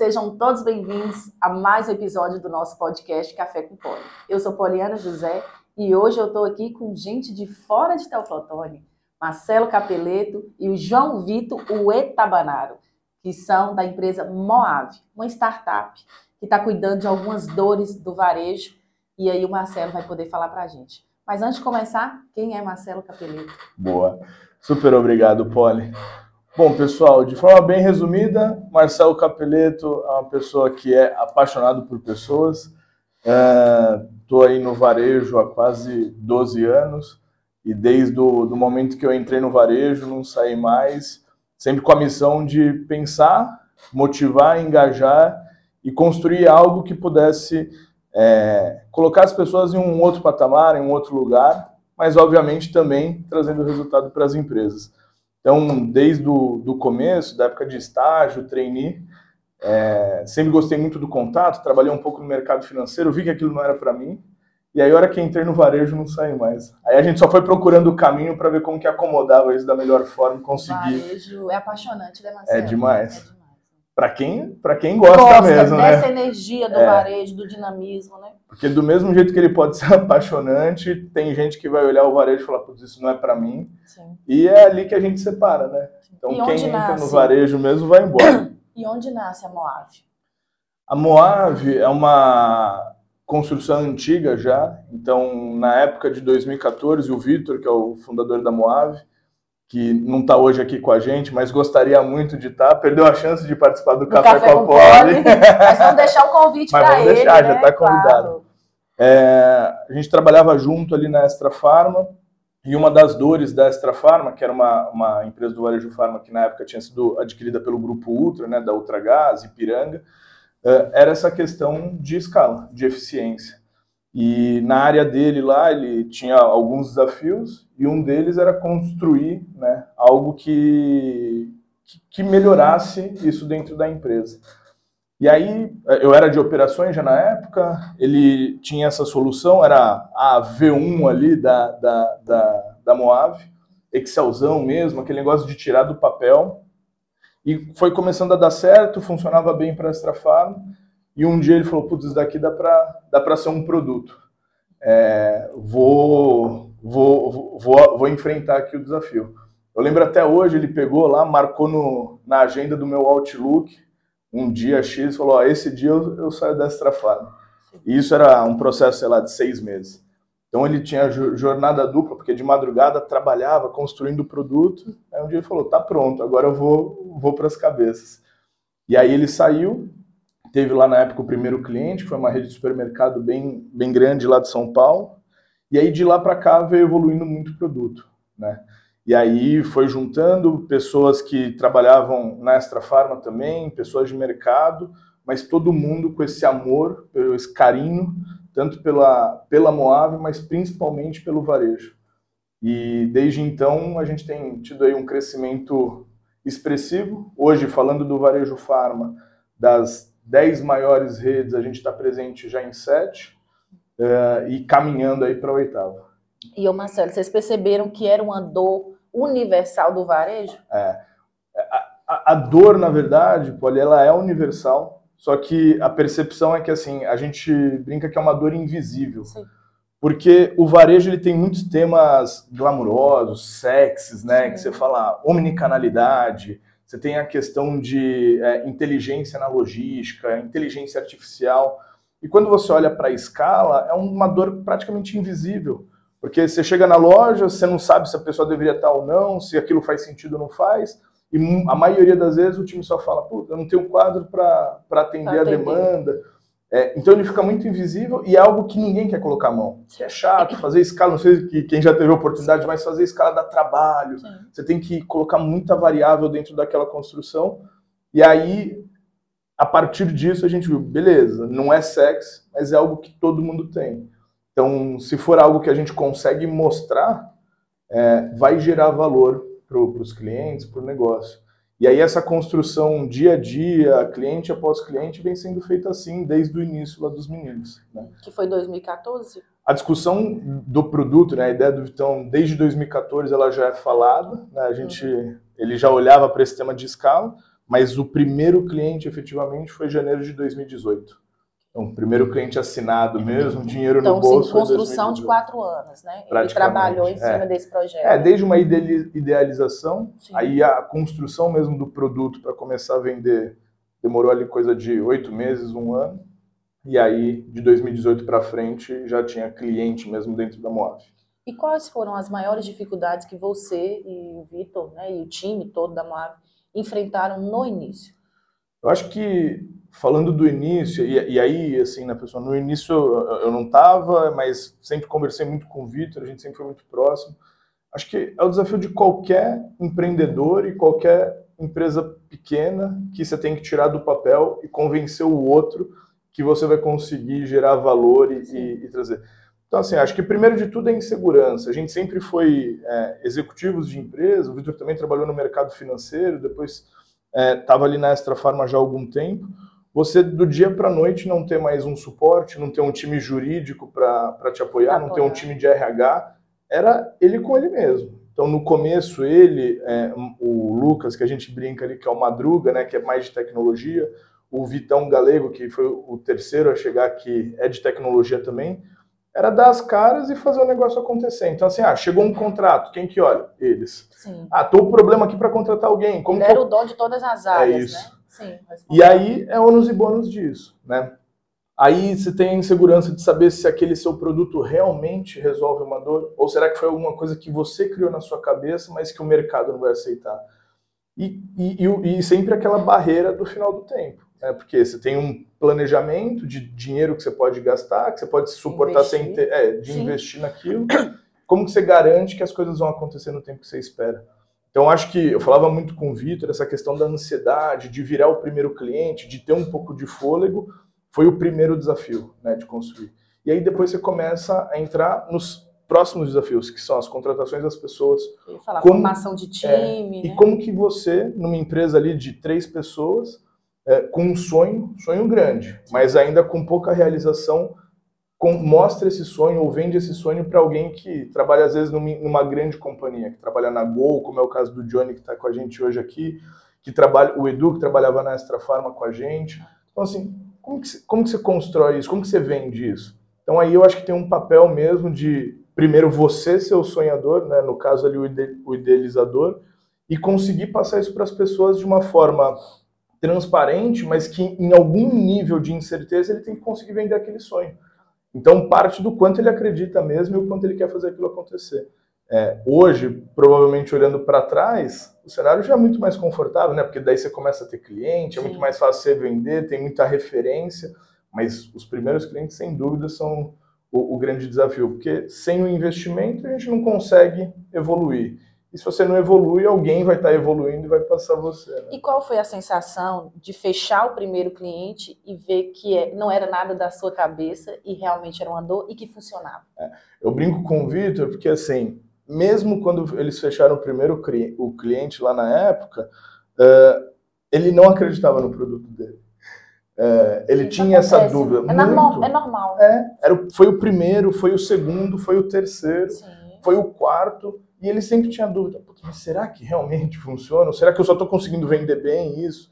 Sejam todos bem-vindos a mais um episódio do nosso podcast Café com Poli. Eu sou Poliana José e hoje eu estou aqui com gente de fora de Teoflotone, Marcelo Capeleto e o João Vitor Uetabanaro, que são da empresa Moave, uma startup que está cuidando de algumas dores do varejo. E aí o Marcelo vai poder falar para a gente. Mas antes de começar, quem é Marcelo Capeleto? Boa. Super obrigado, Poli. Bom, pessoal, de forma bem resumida, Marcelo Capeleto é uma pessoa que é apaixonado por pessoas. Estou é, aí no varejo há quase 12 anos e desde o do momento que eu entrei no varejo não saí mais, sempre com a missão de pensar, motivar, engajar e construir algo que pudesse é, colocar as pessoas em um outro patamar, em um outro lugar, mas obviamente também trazendo resultado para as empresas. Então, desde o do começo, da época de estágio, trainee, é, sempre gostei muito do contato, trabalhei um pouco no mercado financeiro, vi que aquilo não era para mim, e aí a hora que entrei no varejo não saí mais. Aí a gente só foi procurando o caminho para ver como que acomodava isso da melhor forma e conseguir. Varejo é apaixonante, né, Marcelo? É demais. É demais para quem, para quem gosta, gosta mesmo, né? dessa energia do é. varejo, do dinamismo, né? Porque do mesmo jeito que ele pode ser apaixonante, tem gente que vai olhar o varejo e falar, putz, isso não é para mim. Sim. E é ali que a gente separa, né? Então quem entra nasce? no varejo mesmo vai embora. E onde nasce a Moave? A Moave é uma construção antiga já. Então, na época de 2014, o Vitor, que é o fundador da Moave, que não está hoje aqui com a gente, mas gostaria muito de estar. Tá. Perdeu a chance de participar do, do Café, Café, com a Poli. Mas vamos deixar o convite para ele. Deixar, né? já está convidado. Claro. É, a gente trabalhava junto ali na Extra Farma, e uma das dores da Extra Farma, que era uma, uma empresa do Varejo Farma que na época tinha sido adquirida pelo Grupo Ultra, né, da Ultragás, Ipiranga, é, era essa questão de escala, de eficiência. E na área dele lá, ele tinha alguns desafios, e um deles era construir né, algo que, que melhorasse isso dentro da empresa. E aí, eu era de operações já na época, ele tinha essa solução, era a V1 ali da, da, da, da Moave, Excelzão mesmo, aquele negócio de tirar do papel. E foi começando a dar certo, funcionava bem para a Extra Farm. E um dia ele falou: Putz, isso daqui dá para dá ser um produto. É, vou, vou, vou, vou enfrentar aqui o desafio. Eu lembro até hoje, ele pegou lá, marcou no, na agenda do meu Outlook, um dia X, falou: Ó, esse dia eu, eu saio da Extra Farm. E isso era um processo, sei lá, de seis meses. Então ele tinha jornada dupla, porque de madrugada trabalhava construindo o produto. Aí um dia ele falou: tá pronto, agora eu vou, vou para as cabeças. E aí ele saiu, Teve lá na época o primeiro cliente, que foi uma rede de supermercado bem, bem grande lá de São Paulo. E aí de lá para cá veio evoluindo muito o produto, né? E aí foi juntando pessoas que trabalhavam na Extra Farma também, pessoas de mercado, mas todo mundo com esse amor, esse carinho, tanto pela, pela Moave, mas principalmente pelo varejo. E desde então a gente tem tido aí um crescimento expressivo. Hoje, falando do varejo farma, das 10 maiores redes, a gente está presente já em 7 uh, eh, e caminhando aí para a oitava. E, ô Marcelo, vocês perceberam que era uma dor universal do varejo? É. A, a, a dor, na verdade, Poli, ela é universal, só que a percepção é que, assim, a gente brinca que é uma dor invisível. Sim. Porque o varejo ele tem muitos temas glamurosos, sexys, né? Sim. Que você fala omnicanalidade, você tem a questão de é, inteligência na logística, inteligência artificial. E quando você olha para a escala, é uma dor praticamente invisível. Porque você chega na loja, você não sabe se a pessoa deveria estar ou não, se aquilo faz sentido ou não faz. E a maioria das vezes o time só fala, pô, eu não tenho quadro para atender a demanda. É, então ele fica muito invisível e é algo que ninguém quer colocar a mão. Que é chato fazer escala, não sei que quem já teve a oportunidade, mas fazer escala dá trabalho. Sim. Você tem que colocar muita variável dentro daquela construção. E aí, a partir disso, a gente viu, beleza, não é sexy, mas é algo que todo mundo tem. Então, se for algo que a gente consegue mostrar, é, vai gerar valor para os clientes, para o negócio. E aí essa construção dia a dia, cliente após cliente, vem sendo feita assim desde o início lá dos meninos. Né? Que foi 2014? A discussão do produto, né, a ideia do Vitão, desde 2014 ela já é falada. Né, a gente, uhum. ele já olhava para esse tema de escala, mas o primeiro cliente efetivamente foi janeiro de 2018. Então, o primeiro cliente assinado mesmo, dinheiro então, no bolso. Então, construção de quatro anos, né? Ele trabalhou em cima é. desse projeto. É, desde uma idealização, Sim. aí a construção mesmo do produto para começar a vender demorou ali coisa de oito meses, um ano. E aí, de 2018 para frente, já tinha cliente mesmo dentro da Moab. E quais foram as maiores dificuldades que você e o Vitor, né, e o time todo da Moab enfrentaram no início? Eu acho que falando do início, e, e, aí, assim, né, pessoal, no início eu não estava, mas sempre conversei muito com o Vitor, a gente sempre foi muito próximo. Acho que é o desafio de qualquer empreendedor e qualquer empresa pequena que você tem que tirar do papel e convencer o outro que você vai conseguir gerar valor e, e, e trazer. Então, assim, acho que primeiro de tudo é insegurança. A gente sempre foi é, executivos de empresa, o Vitor também trabalhou no mercado financeiro, depois estava é, ali na Extra Farma já há algum tempo você do dia para a noite não ter mais um suporte, não ter um time jurídico para te apoiar, apoiar, não ter um time de RH, era ele com ele mesmo. Então no começo ele, é, o Lucas que a gente brinca ali que é o Madruga, né, que é mais de tecnologia, o Vitão Galego que foi o terceiro a chegar aqui é de tecnologia também, era dar as caras e fazer o negócio acontecer. Então assim, ah, chegou um contrato, quem que olha? Eles. Sim. Ah, tô com problema aqui para contratar alguém. Como ele era eu... o dom de todas as áreas, é isso. né? Sim, e aí é ônus e bônus disso, né? Aí você tem a insegurança de saber se aquele seu produto realmente resolve uma dor, ou será que foi alguma coisa que você criou na sua cabeça, mas que o mercado não vai aceitar. E, e, e, sempre aquela barreira do final do tempo, né? Porque você tem um planejamento de dinheiro que você pode gastar, que você pode se suportar investir. sem ter, é, de Sim. investir naquilo. Como que você garante que as coisas vão acontecer no tempo que você espera? Então, acho que eu falava muito com o Vitor, essa questão da ansiedade, de virar o primeiro cliente, de ter um pouco de fôlego, foi o primeiro desafio né, de construir. E aí depois você começa a entrar nos próximos desafios, que são as contratações das pessoas. Falar, como, formação de time. É, né? E como que você, numa empresa ali de três pessoas, é, com um sonho, sonho grande, mas ainda com pouca realização, com, mostra esse sonho ou vende esse sonho para alguém que trabalha às vezes numa, numa, grande companhia, que trabalha na Gol, como é o caso do Johnny que está com a gente hoje aqui, que trabalha, o Edu que trabalhava na Extra Farma com a gente. Então assim, como que, como que você constrói isso? Como que você vende isso? Então aí eu acho que tem um papel mesmo de primeiro você ser o sonhador, né, no caso ali o, ide, o idealizador, e conseguir passar isso para as pessoas de uma forma transparente, mas que em algum nível de incerteza ele tem que conseguir vender aquele sonho. Então, parte do quanto ele acredita mesmo e o quanto ele quer fazer aquilo acontecer. É, hoje, provavelmente olhando para trás, o cenário já é muito mais confortável, né? Porque daí você começa a ter cliente, é Sim. muito mais fácil você vender, tem muita referência, mas os primeiros clientes, sem dúvida, são o, o grande desafio, porque sem o investimento a gente não consegue evoluir. E se você não evolui, alguém vai estar evoluindo e vai passar você. Né? E qual foi a sensação de fechar o primeiro cliente e ver que é, não era nada da sua cabeça e realmente era uma dor e que funcionava? É, eu brinco com o Vitor porque, assim, mesmo quando eles fecharam o primeiro o cliente lá na época, uh, ele não acreditava no produto dele. Uh, ele Isso tinha acontece. essa dúvida. É, normal, é normal. É, era, foi o primeiro, foi o segundo, foi o terceiro, Sim. Foi o quarto e ele sempre tinha dúvida, mas será que realmente funciona? Ou será que eu só estou conseguindo vender bem isso?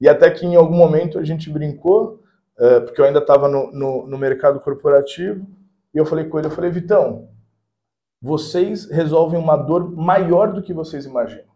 E até que em algum momento a gente brincou, uh, porque eu ainda estava no, no, no, mercado corporativo, e eu falei com ele, eu falei, Vitão, vocês resolvem uma dor maior do que vocês imaginam.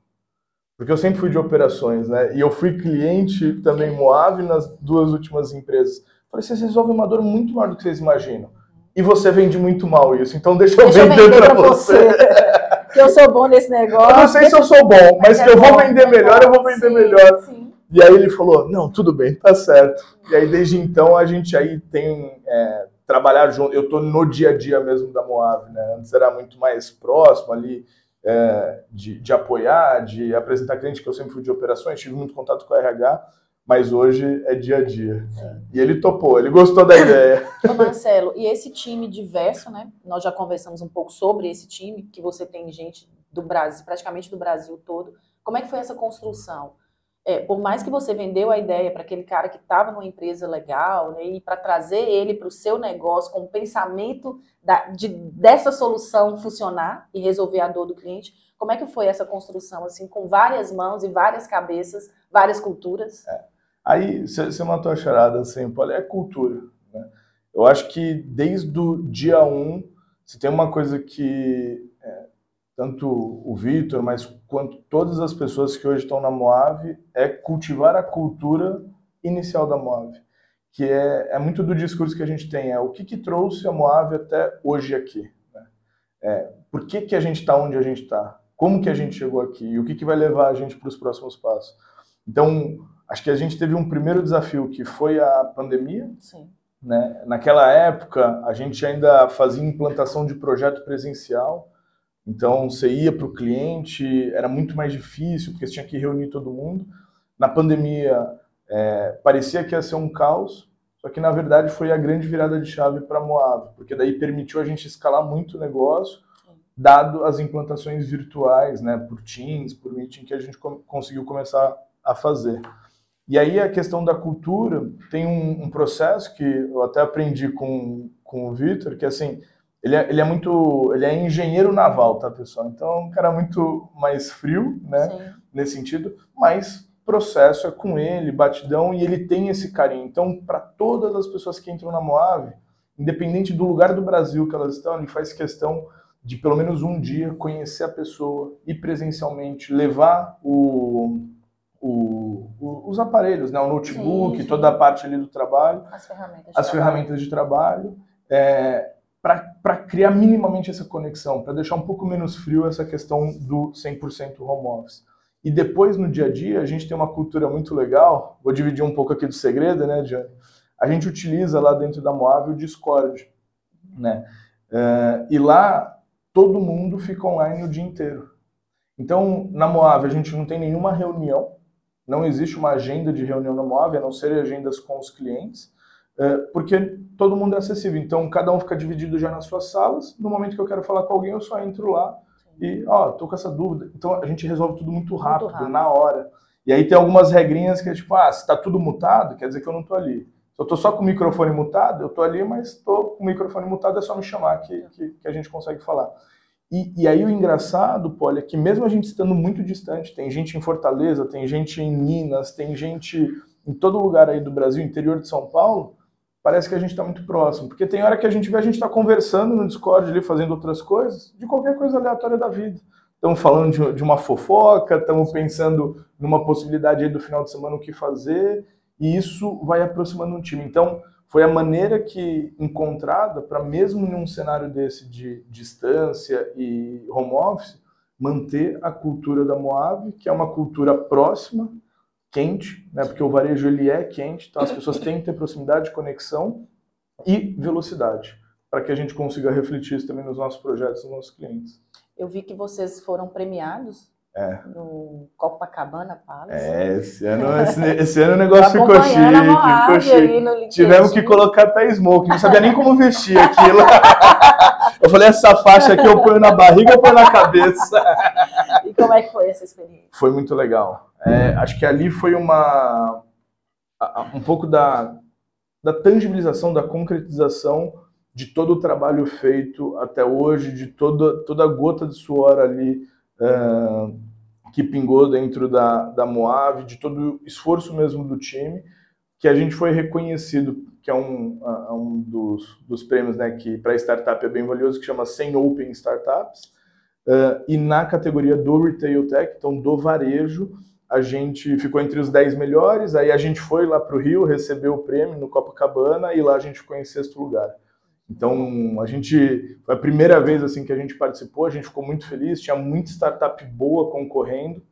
Porque eu sempre fui de operações, né? E eu fui cliente também Moave nas duas últimas empresas. Eu falei, vocês resolvem uma dor muito maior do que vocês imaginam. E você vende muito mal isso, então deixa eu deixa vender, para você. você. que eu sou bom nesse negócio. Eu não sei se eu sou bom, mas, que é eu vou vender é melhor, eu vou vender sim, melhor. Sim. E aí ele falou, não, tudo bem, tá certo. E aí desde então a gente aí tem é, trabalhar junto. Eu estou no dia a dia mesmo da Moab, né? Antes era muito mais próximo ali é, de, de apoiar, de apresentar cliente, que eu sempre fui de operações, tive muito contato com a RH mas hoje é dia a dia. Sim. E ele topou, ele gostou da ideia. Ô Marcelo, e esse time diverso, né? Nós já conversamos um pouco sobre esse time, que você tem gente do Brasil, praticamente do Brasil todo. Como é que foi essa construção? é, por mais que você vendeu a ideia para aquele cara que estava numa empresa legal, né, e para trazer ele para o seu negócio com o pensamento da, de, dessa solução funcionar e resolver a dor do cliente, como é que foi essa construção, assim, com várias mãos e várias cabeças, várias culturas? É. Aí você matou a charada, assim, Paulo, é cultura. Né? Eu acho que desde o dia 1, um, se tem uma coisa que é, tanto o Vitor, mas quanto todas as pessoas que hoje estão na Moave, é cultivar a cultura inicial da Moave, que é, é muito do discurso que a gente tem, é o que, que trouxe a Moave até hoje aqui. Né? É, por que, que a gente está onde a gente está? Como que a gente chegou aqui? E o que, que vai levar a gente para os próximos passos? Então, acho que a gente teve um primeiro desafio, que foi a pandemia. Sim. Né? Naquela época, a gente ainda fazia implantação de projeto presencial, então, você ia para o cliente, era muito mais difícil, porque você tinha que reunir todo mundo. Na pandemia, é, parecia que ia ser um caos, só que, na verdade, foi a grande virada de chave para a Moab, porque daí permitiu a gente escalar muito o negócio, dado as implantações virtuais, né, por Teams, por Meeting, que a gente conseguiu começar a fazer. E aí a questão da cultura tem um, um processo que eu até aprendi com, com o Vitor, que assim, ele é, ele é muito. Ele é engenheiro naval, tá, pessoal? Então é um cara muito mais frio, né? Sim. Nesse sentido, mas processo é com ele, batidão, e ele tem esse carinho. Então, para todas as pessoas que entram na Moave, independente do lugar do Brasil que elas estão, ele faz questão de pelo menos um dia conhecer a pessoa, ir presencialmente, levar o, o, os aparelhos, né, o notebook, sim, toda a parte ali do trabalho, as ferramentas de as trabalho. ferramentas de trabalho é, para criar minimamente essa conexão, para deixar um pouco menos frio essa questão do 100% home office. E depois, no dia a dia, a gente tem uma cultura muito legal, vou dividir um pouco aqui do segredo, né, Johnny? A gente utiliza lá dentro da Moab o Discord, né? Uh, e lá, todo mundo fica online o dia inteiro. Então, na Moab, a gente não tem nenhuma reunião, não existe uma agenda de reunião na Moab, a não ser agendas com os clientes, é, porque todo mundo é acessível. Então, cada um fica dividido já nas suas salas. No momento que eu quero falar com alguém, eu só entro lá e, ó, oh, tô com essa dúvida. Então, a gente resolve tudo muito rápido, muito rápido, na hora. E aí tem algumas regrinhas que é tipo, ah, se tá tudo mutado, quer dizer que eu não tô ali. Se eu tô só com o microfone mutado, eu tô ali, mas tô com o microfone mutado, é só me chamar que, que, que a gente consegue falar. E, e, aí o engraçado, Poli, é que mesmo a gente estando muito distante, tem gente em Fortaleza, tem gente em Minas, tem gente em todo lugar aí do Brasil, interior de São Paulo, parece que a gente está muito próximo. Porque tem hora que a gente vê a gente está conversando no Discord ali, fazendo outras coisas, de qualquer coisa aleatória da vida. Estamos falando de, de uma fofoca, estamos pensando numa possibilidade aí do final de semana o que fazer, e isso vai aproximando um time. Então, foi a maneira que encontrada para mesmo em um cenário desse de distância e home office, manter a cultura da Moab, que é uma cultura próxima, quente, né? Porque o varejo ele é quente, então as pessoas têm que ter proximidade, conexão e velocidade, para que a gente consiga refletir isso também nos nossos projetos, nos nossos clientes. Eu vi que vocês foram premiados é. no Copacabana Palace. É, esse ano, esse, esse ano o negócio ficou chique, ficou chique. Tivemos que colocar até smoke, não sabia nem como vestir aquilo. Eu falei, essa faixa aqui eu ponho na barriga ou ponho na cabeça? E como é que foi essa experiência? Foi muito legal. É, acho que ali foi uma um pouco da, da tangibilização, da concretização de todo o trabalho feito até hoje, de toda, toda a gota de suor ali uh, que pingou dentro da, da Moave, de todo o esforço mesmo do time, que a gente foi reconhecido, que é um, uh, um dos, dos prêmios né, que para startup é bem valioso, que chama 100 Open Startups, uh, e na categoria do Retail Tech, então do varejo, a gente ficou entre os 10 melhores, aí a gente foi lá para o Rio, recebeu o prêmio no Copacabana e lá a gente ficou em sexto lugar. Então, a gente foi a primeira vez assim que a gente participou, a gente ficou muito feliz, tinha muita startup boa concorrendo,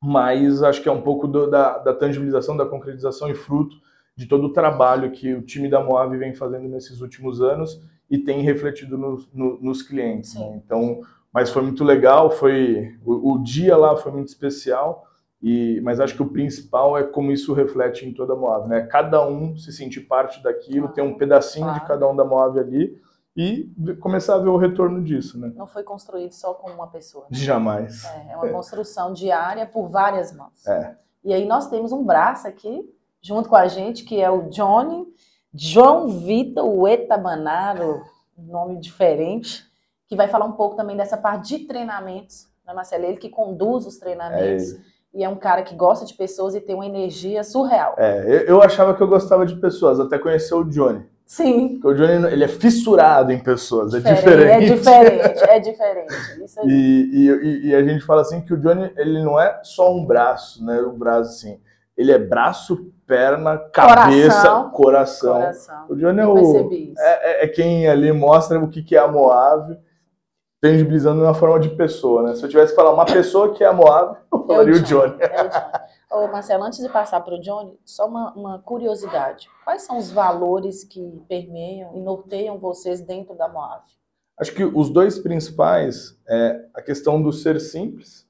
mas acho que é um pouco do, da, da, tangibilização, da concretização e fruto de todo o trabalho que o time da Moab vem fazendo nesses últimos anos e tem refletido no, no, nos clientes. Né? Então, mas foi muito legal, foi o, o dia lá foi muito especial. E, mas acho que o principal é como isso reflete em toda a Moab, né? Cada um se sentir parte daquilo, ter um pedacinho claro. de cada um da Moab ali e começar a ver o retorno disso, né? Não foi construído só com uma pessoa. Né? Jamais. É, é uma é. construção diária por várias mãos. É. E aí nós temos um braço aqui, junto com a gente, que é o Johnny, João Vitor Etabanaro, nome diferente, que vai falar um pouco também dessa parte de treinamentos, né, Marcelo? Ele que conduz os treinamentos. É e é um cara que gosta de pessoas e tem uma energia surreal. É, eu, eu achava que eu gostava de pessoas, até conhecer o Johnny. Sim. Porque o Johnny ele é fissurado em pessoas, é diferente. É diferente, é diferente. Isso aí. E, e, e, a gente fala assim que o Johnny ele não é só um braço, né? O braço assim, ele é braço, perna, cabeça, coração. coração. coração. O Johnny é, o, é, é, é, quem ali mostra o que, que é a Moab tangibilizando uma forma de pessoa, né? Se eu tivesse que falar uma pessoa que é a Moab, eu falaria é o Johnny. O Johnny. É o Johnny. Ô, Marcelo, antes de passar para o Johnny, só uma, uma, curiosidade. Quais são os valores que permeiam e norteiam vocês dentro da Moab? Acho que os dois principais é a questão do ser simples.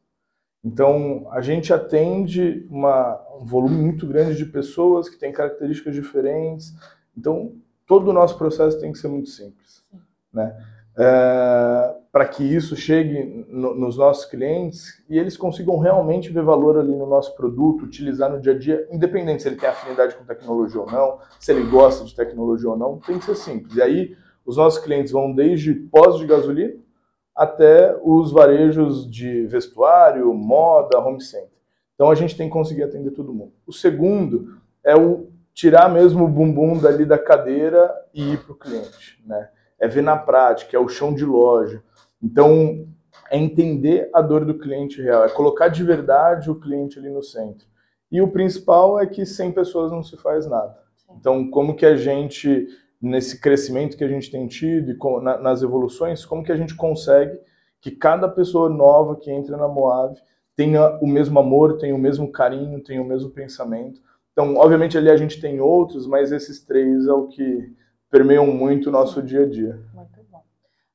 Então, a gente atende uma, um volume muito grande de pessoas que têm características diferentes. Então, todo o nosso processo tem que ser muito simples. Né? É, para que isso chegue no, nos nossos clientes e eles consigam realmente ver valor ali no nosso produto, utilizar no dia a dia, independente se ele tem afinidade com tecnologia ou não, se ele gosta de tecnologia ou não, tem que ser simples. E aí os nossos clientes vão desde pós de gasolina até os varejos de vestuário, moda, home center. Então a gente tem que conseguir atender todo mundo. O segundo é o tirar mesmo o bumbum dali da cadeira e ir para o cliente, né? É ver na prática, é o chão de loja. Então, é entender a dor do cliente real, é colocar de verdade o cliente ali no centro. E o principal é que sem pessoas não se faz nada. Então, como que a gente, nesse crescimento que a gente tem tido e nas evoluções, como que a gente consegue que cada pessoa nova que entra na Moab tenha o mesmo amor, tenha o mesmo carinho, tenha o mesmo pensamento. Então, obviamente, ali a gente tem outros, mas esses três é o que permeiam muito o nosso dia a dia.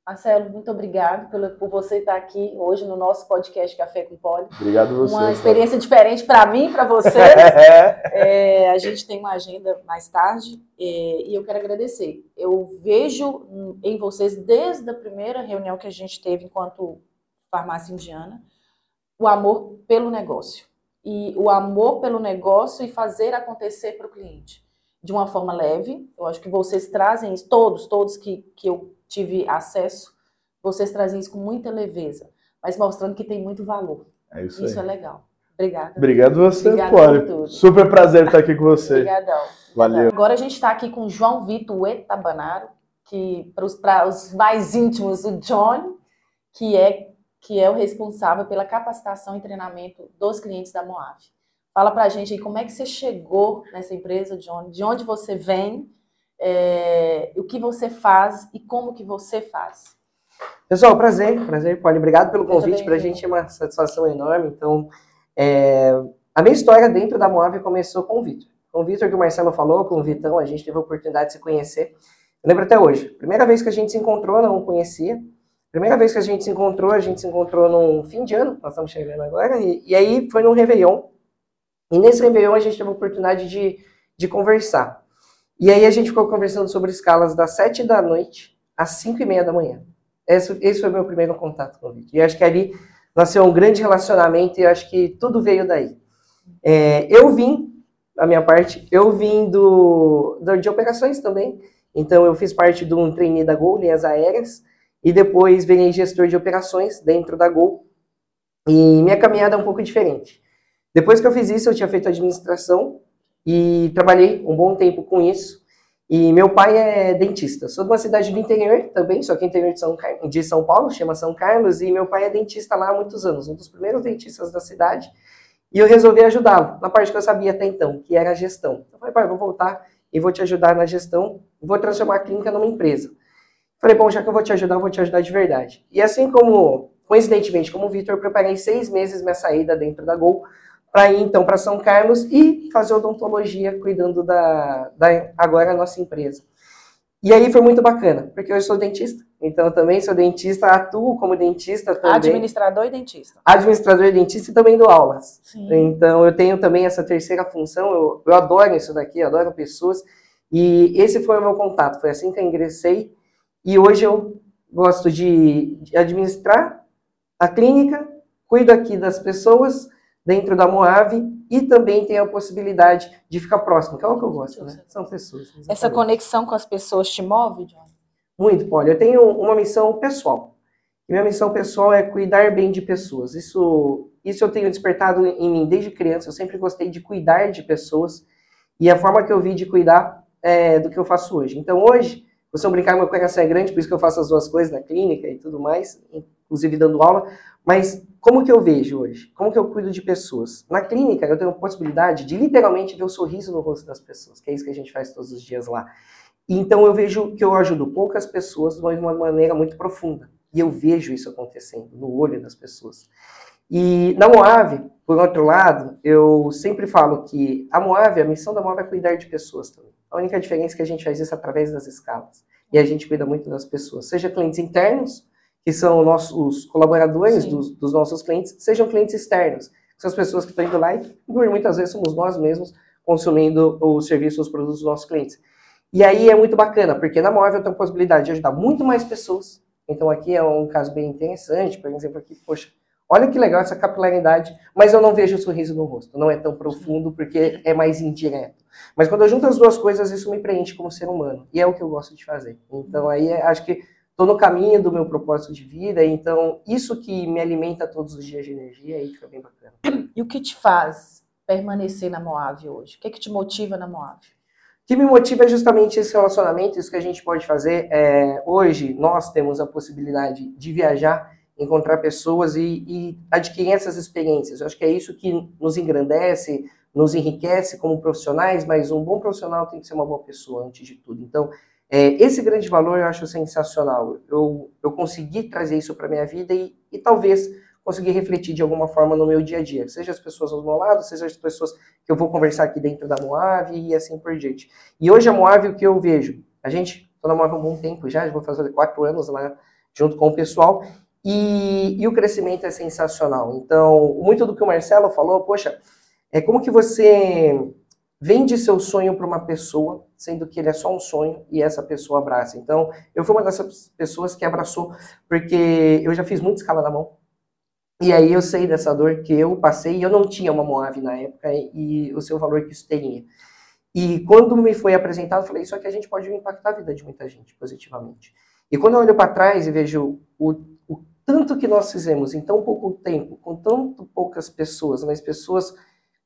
Marcelo, muito obrigado por, por você estar aqui hoje no nosso podcast Café com Poli. Obrigado você. Uma experiência diferente para mim e para vocês. é, a gente tem uma agenda mais tarde é, e eu quero agradecer. Eu vejo em vocês, desde a primeira reunião que a gente teve enquanto farmácia indiana, o amor pelo negócio. E o amor pelo negócio e fazer acontecer para o cliente. De uma forma leve. Eu acho que vocês trazem todos, todos que, que eu tive acesso, vocês trazem isso com muita leveza, mas mostrando que tem muito valor. É isso, isso é legal. Obrigada. Obrigado você, Poli. Super prazer estar aqui com você. Obrigadão. Valeu. Agora a gente está aqui com o João Vitor Etabanaro, que para os mais íntimos, o John, que é que é o responsável pela capacitação e treinamento dos clientes da Moab. Fala para a gente aí como é que você chegou nessa empresa, John, de onde você vem é, o que você faz e como que você faz. Pessoal, prazer, prazer, Paulo. Obrigado pelo convite. Para a gente é uma satisfação enorme. Então, é, a minha história dentro da Moab começou com o Vitor. Com o Vitor que o Marcelo falou, com o Vitão, a gente teve a oportunidade de se conhecer. Eu lembro até hoje. Primeira vez que a gente se encontrou, não o conhecia. Primeira vez que a gente se encontrou, a gente se encontrou num fim de ano, nós estamos chegando agora, e, e aí foi num Réveillon. E nesse Réveillon a gente teve a oportunidade de, de conversar. E aí a gente ficou conversando sobre escalas das sete da noite às cinco e meia da manhã. Esse, esse foi meu primeiro contato com o vídeo. E acho que ali nasceu um grande relacionamento e acho que tudo veio daí. É, eu vim, da minha parte, eu vim do, do, de operações também. Então eu fiz parte de um trainee da Gol, linhas aéreas, e depois virei gestor de operações dentro da Gol. E minha caminhada é um pouco diferente. Depois que eu fiz isso, eu tinha feito administração e trabalhei um bom tempo com isso. E meu pai é dentista. Sou de uma cidade do interior também, sou aqui interior de São, de São Paulo, chama São Carlos, e meu pai é dentista lá há muitos anos, um dos primeiros dentistas da cidade. E eu resolvi ajudá-lo na parte que eu sabia até então, que era a gestão. Eu falei, pai, vou voltar e vou te ajudar na gestão, vou transformar a clínica numa empresa. Falei, bom, já que eu vou te ajudar, eu vou te ajudar de verdade. E assim como, coincidentemente, como o Vitor, preparei seis meses minha saída dentro da Gol, para ir então para São Carlos e fazer odontologia cuidando da, da agora nossa empresa. E aí foi muito bacana, porque eu sou dentista, então eu também sou dentista, atuo como dentista também. Administrador e dentista. Administrador e dentista e também dou aulas. Sim. Então eu tenho também essa terceira função, eu, eu adoro isso daqui, eu adoro pessoas, e esse foi o meu contato, foi assim que eu ingressei, e hoje eu gosto de, de administrar a clínica, cuido aqui das pessoas, dentro da Moave e também tem a possibilidade de ficar próximo, que é o que eu gosto, né? São pessoas. Exatamente. Essa conexão com as pessoas te move, John? Muito, Paulo. Eu tenho uma missão pessoal. Minha missão pessoal é cuidar bem de pessoas. Isso, isso eu tenho despertado em mim desde criança. Eu sempre gostei de cuidar de pessoas. E a forma que eu vi de cuidar é do que eu faço hoje. Então, hoje, você brincar, meu coração é grande, por isso que eu faço as duas coisas na clínica e tudo mais, inclusive dando aula. Mas como que eu vejo hoje? Como que eu cuido de pessoas? Na clínica, eu tenho a possibilidade de literalmente ver o sorriso no rosto das pessoas, que é isso que a gente faz todos os dias lá. Então eu vejo que eu ajudo poucas pessoas de uma maneira muito profunda. E eu vejo isso acontecendo no olho das pessoas. E na Moave, por outro lado, eu sempre falo que a Moave, a missão da Moave é cuidar de pessoas também. A única diferença é que a gente faz isso através das escalas. E a gente cuida muito das pessoas, seja clientes internos, que são nossos colaboradores dos, dos, nossos clientes, sejam clientes externos, que são as pessoas que estão indo lá e muitas vezes somos nós mesmos consumindo os serviços, os produtos dos nossos clientes. E aí é muito bacana, porque na Móvel tenho a possibilidade de ajudar muito mais pessoas. Então aqui é um caso bem interessante, por exemplo, aqui, poxa, olha que legal essa capilaridade, mas eu não vejo o sorriso no rosto, não é tão profundo porque é mais indireto. Mas quando eu junto as duas coisas, isso me preenche como ser humano, e é o que eu gosto de fazer. Então aí é, acho que estou no caminho do meu propósito de vida, então isso que me alimenta todos os dias de energia, aí fica bem bacana. E o que te faz permanecer na Moave hoje? O que, é que te motiva na Moave? O que me motiva é justamente esse relacionamento, isso que a gente pode fazer. É, hoje, nós temos a possibilidade de viajar, encontrar pessoas e, e adquirir essas experiências. Eu acho que é isso que nos engrandece, nos enriquece como profissionais, mas um bom profissional tem que ser uma boa pessoa antes de tudo. Então, é, esse grande valor eu acho sensacional. Eu, eu consegui trazer isso para minha vida e, e talvez conseguir refletir de alguma forma no meu dia a dia, seja as pessoas ao meu lado, seja as pessoas que eu vou conversar aqui dentro da Moave e assim por diante. E hoje a Moave, o que eu vejo? A gente, estou na Moave há um bom tempo já, já vou fazer quatro anos lá junto com o pessoal, e, e, o crescimento é sensacional. Então, muito do que o Marcelo falou, poxa, é como que você vende seu sonho para uma pessoa, sendo que ele é só um sonho e essa pessoa abraça. Então, eu fui uma dessas pessoas que abraçou, porque eu já fiz muita escala na mão, e aí eu sei dessa dor que eu passei, e eu não tinha uma Moave na época, e o seu valor que isso teria. E quando me foi apresentado, eu falei, isso aqui a gente pode impactar a vida de muita gente positivamente. E quando eu olho para trás e vejo o, o tanto que nós fizemos em tão pouco tempo, com tão poucas pessoas, mas pessoas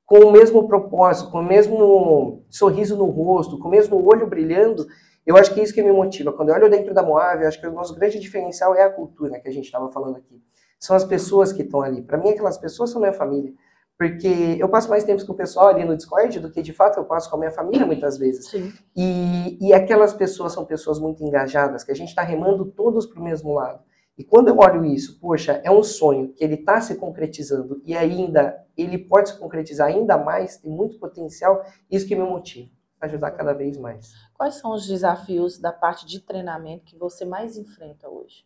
com o mesmo propósito, com o mesmo sorriso no rosto, com o mesmo olho brilhando, eu acho que é isso que me motiva. Quando eu olho dentro da Moave, acho que o nosso grande diferencial é a cultura que a gente estava falando aqui são as pessoas que estão ali. Para mim, aquelas pessoas são minha família. Porque eu passo mais tempo com o pessoal ali no Discord do que de fato eu passo com a minha família muitas vezes. Sim. E, e aquelas pessoas são pessoas muito engajadas, que a gente está remando todos para o mesmo lado. E quando eu olho isso, poxa, é um sonho que ele está se concretizando e ainda ele pode se concretizar ainda mais, tem muito potencial, isso que me motiva, ajudar cada vez mais. Quais são os desafios da parte de treinamento que você mais enfrenta hoje?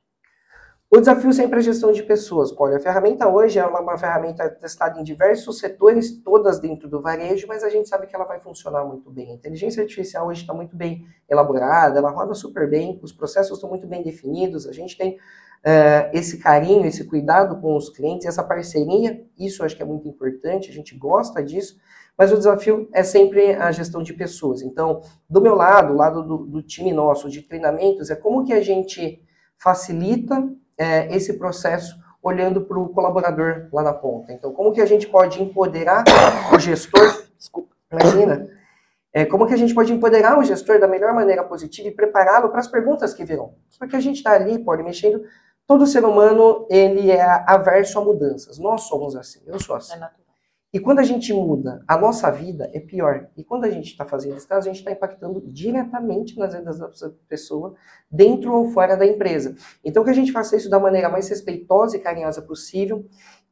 O desafio sempre é a gestão de pessoas, Paulo. A ferramenta hoje é uma, ferramenta testada em diversos setores, todas dentro do varejo, mas a gente sabe que ela vai funcionar muito bem. A inteligência artificial hoje está muito bem elaborada, ela roda super bem, os processos estão muito bem definidos, a gente tem uh, esse carinho, esse cuidado com os clientes, essa parceria, isso acho que é muito importante, a gente gosta disso, mas o desafio é sempre a gestão de pessoas. Então, do meu lado, lado do, do time nosso de treinamentos, é como que a gente facilita é, esse processo olhando para o colaborador lá na ponta. Então, como que a gente pode empoderar o gestor? Desculpa, imagina. É, como que a gente pode empoderar o gestor da melhor maneira positiva e prepará-lo para as perguntas que virão? Porque a gente está ali, pode mexendo. Todo ser humano ele é averso a mudanças. Nós somos assim. Eu sou assim. É e quando a gente muda a nossa vida, é pior. E quando a gente está fazendo isso, a gente está impactando diretamente nas vendas da pessoa, dentro ou fora da empresa. Então, que a gente faça isso da maneira mais respeitosa e carinhosa possível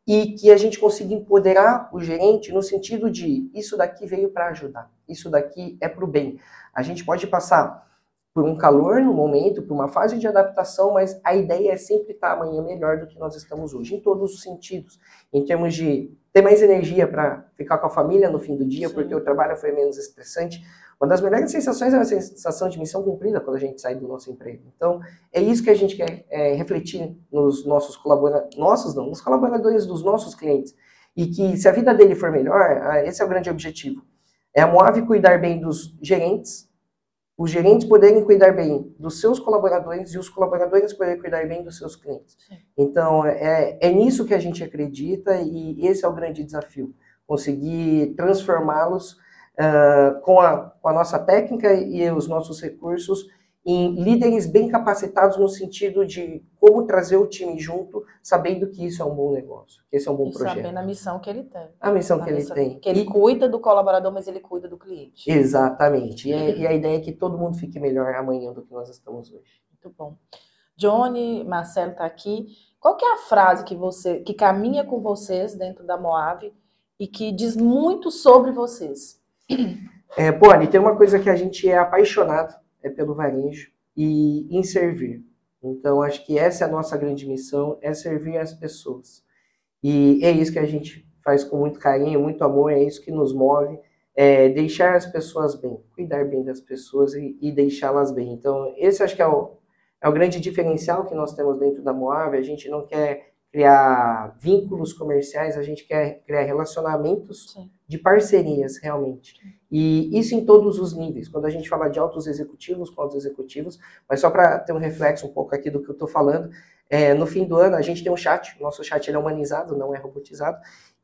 e que a gente consiga empoderar o gerente no sentido de isso daqui veio para ajudar, isso daqui é para o bem. A gente pode passar por um calor no momento, por uma fase de adaptação, mas a ideia é sempre estar amanhã melhor do que nós estamos hoje, em todos os sentidos. Em termos de ter mais energia para ficar com a família no fim do dia, Sim. porque o trabalho foi menos estressante. Uma das melhores sensações é a sensação de missão cumprida quando a gente sai do nosso emprego. Então, é isso que a gente quer é, refletir nos nossos colaboradores, nossos não, nos colaboradores dos nossos clientes. e que se a vida dele for melhor, esse é o grande objetivo. É a Moave cuidar bem dos gerentes, os gerentes poderem cuidar bem dos seus colaboradores e os colaboradores poderem cuidar bem dos seus clientes. Sim. Então, é, é nisso que a gente acredita e esse é o grande desafio, conseguir transformá-los uh, com, a, com a nossa técnica e os nossos recursos em líderes bem capacitados no sentido de como trazer o time junto, sabendo que isso é um bom negócio, que esse é um bom e projeto. Sabendo a missão que ele tem. A missão a que missão ele tem. Que ele e... cuida do colaborador, mas ele cuida do cliente. Exatamente. E, é, e, a ideia é que todo mundo fique melhor amanhã do que nós estamos hoje. Muito bom. Johnny, Marcelo está aqui. Qual que é a frase que você que caminha com vocês dentro da Moab e que diz muito sobre vocês? É, Bonnie, tem uma coisa que a gente é apaixonado é pelo varejo e em servir. Então, acho que essa é a nossa grande missão, é servir as pessoas. E é isso que a gente faz com muito carinho, muito amor, é isso que nos move, é deixar as pessoas bem, cuidar bem das pessoas e, e deixá-las bem. Então, esse acho que é o, é o grande diferencial que nós temos dentro da Moave, a gente não quer criar vínculos comerciais, a gente quer criar relacionamentos Sim. de parcerias, realmente. E isso em todos os níveis. Quando a gente fala de altos executivos com altos executivos, mas só para ter um reflexo um pouco aqui do que eu estou falando, é, no fim do ano a gente tem um chat, nosso chat é humanizado, não é robotizado,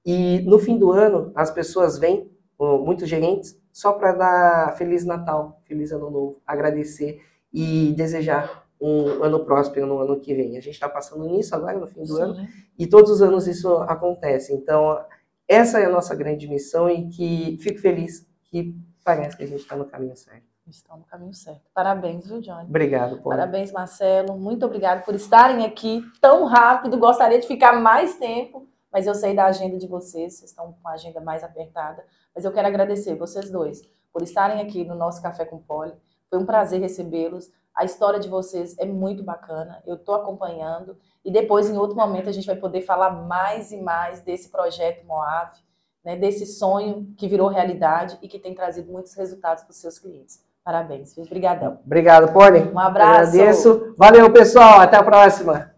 e no fim do ano as pessoas vêm, muitos gerentes, só para dar Feliz Natal, Feliz Ano Novo, agradecer e desejar um ano próspero no ano que vem. A gente está passando nisso agora, no fim do Sim. ano, e todos os anos isso acontece. Então, essa é a nossa grande missão e que fico feliz que parece que a gente está no caminho certo. Estão no caminho certo. Parabéns, viu, Johnny? Obrigado, Paulo. Parabéns, Marcelo. Muito obrigado por estarem aqui tão rápido. Gostaria de ficar mais tempo, mas eu sei da agenda de vocês, vocês estão com a agenda mais apertada. Mas eu quero agradecer vocês dois por estarem aqui no nosso Café com Poli. Foi um prazer recebê-los. A história de vocês é muito bacana, eu estou acompanhando. E depois, em outro momento, a gente vai poder falar mais e mais desse projeto Moave, né, desse sonho que virou realidade e que tem trazido muitos resultados para os seus clientes. Parabéns, Obrigadão. Obrigado, Poli. Um abraço. Agradeço. Valeu, pessoal. Até a próxima.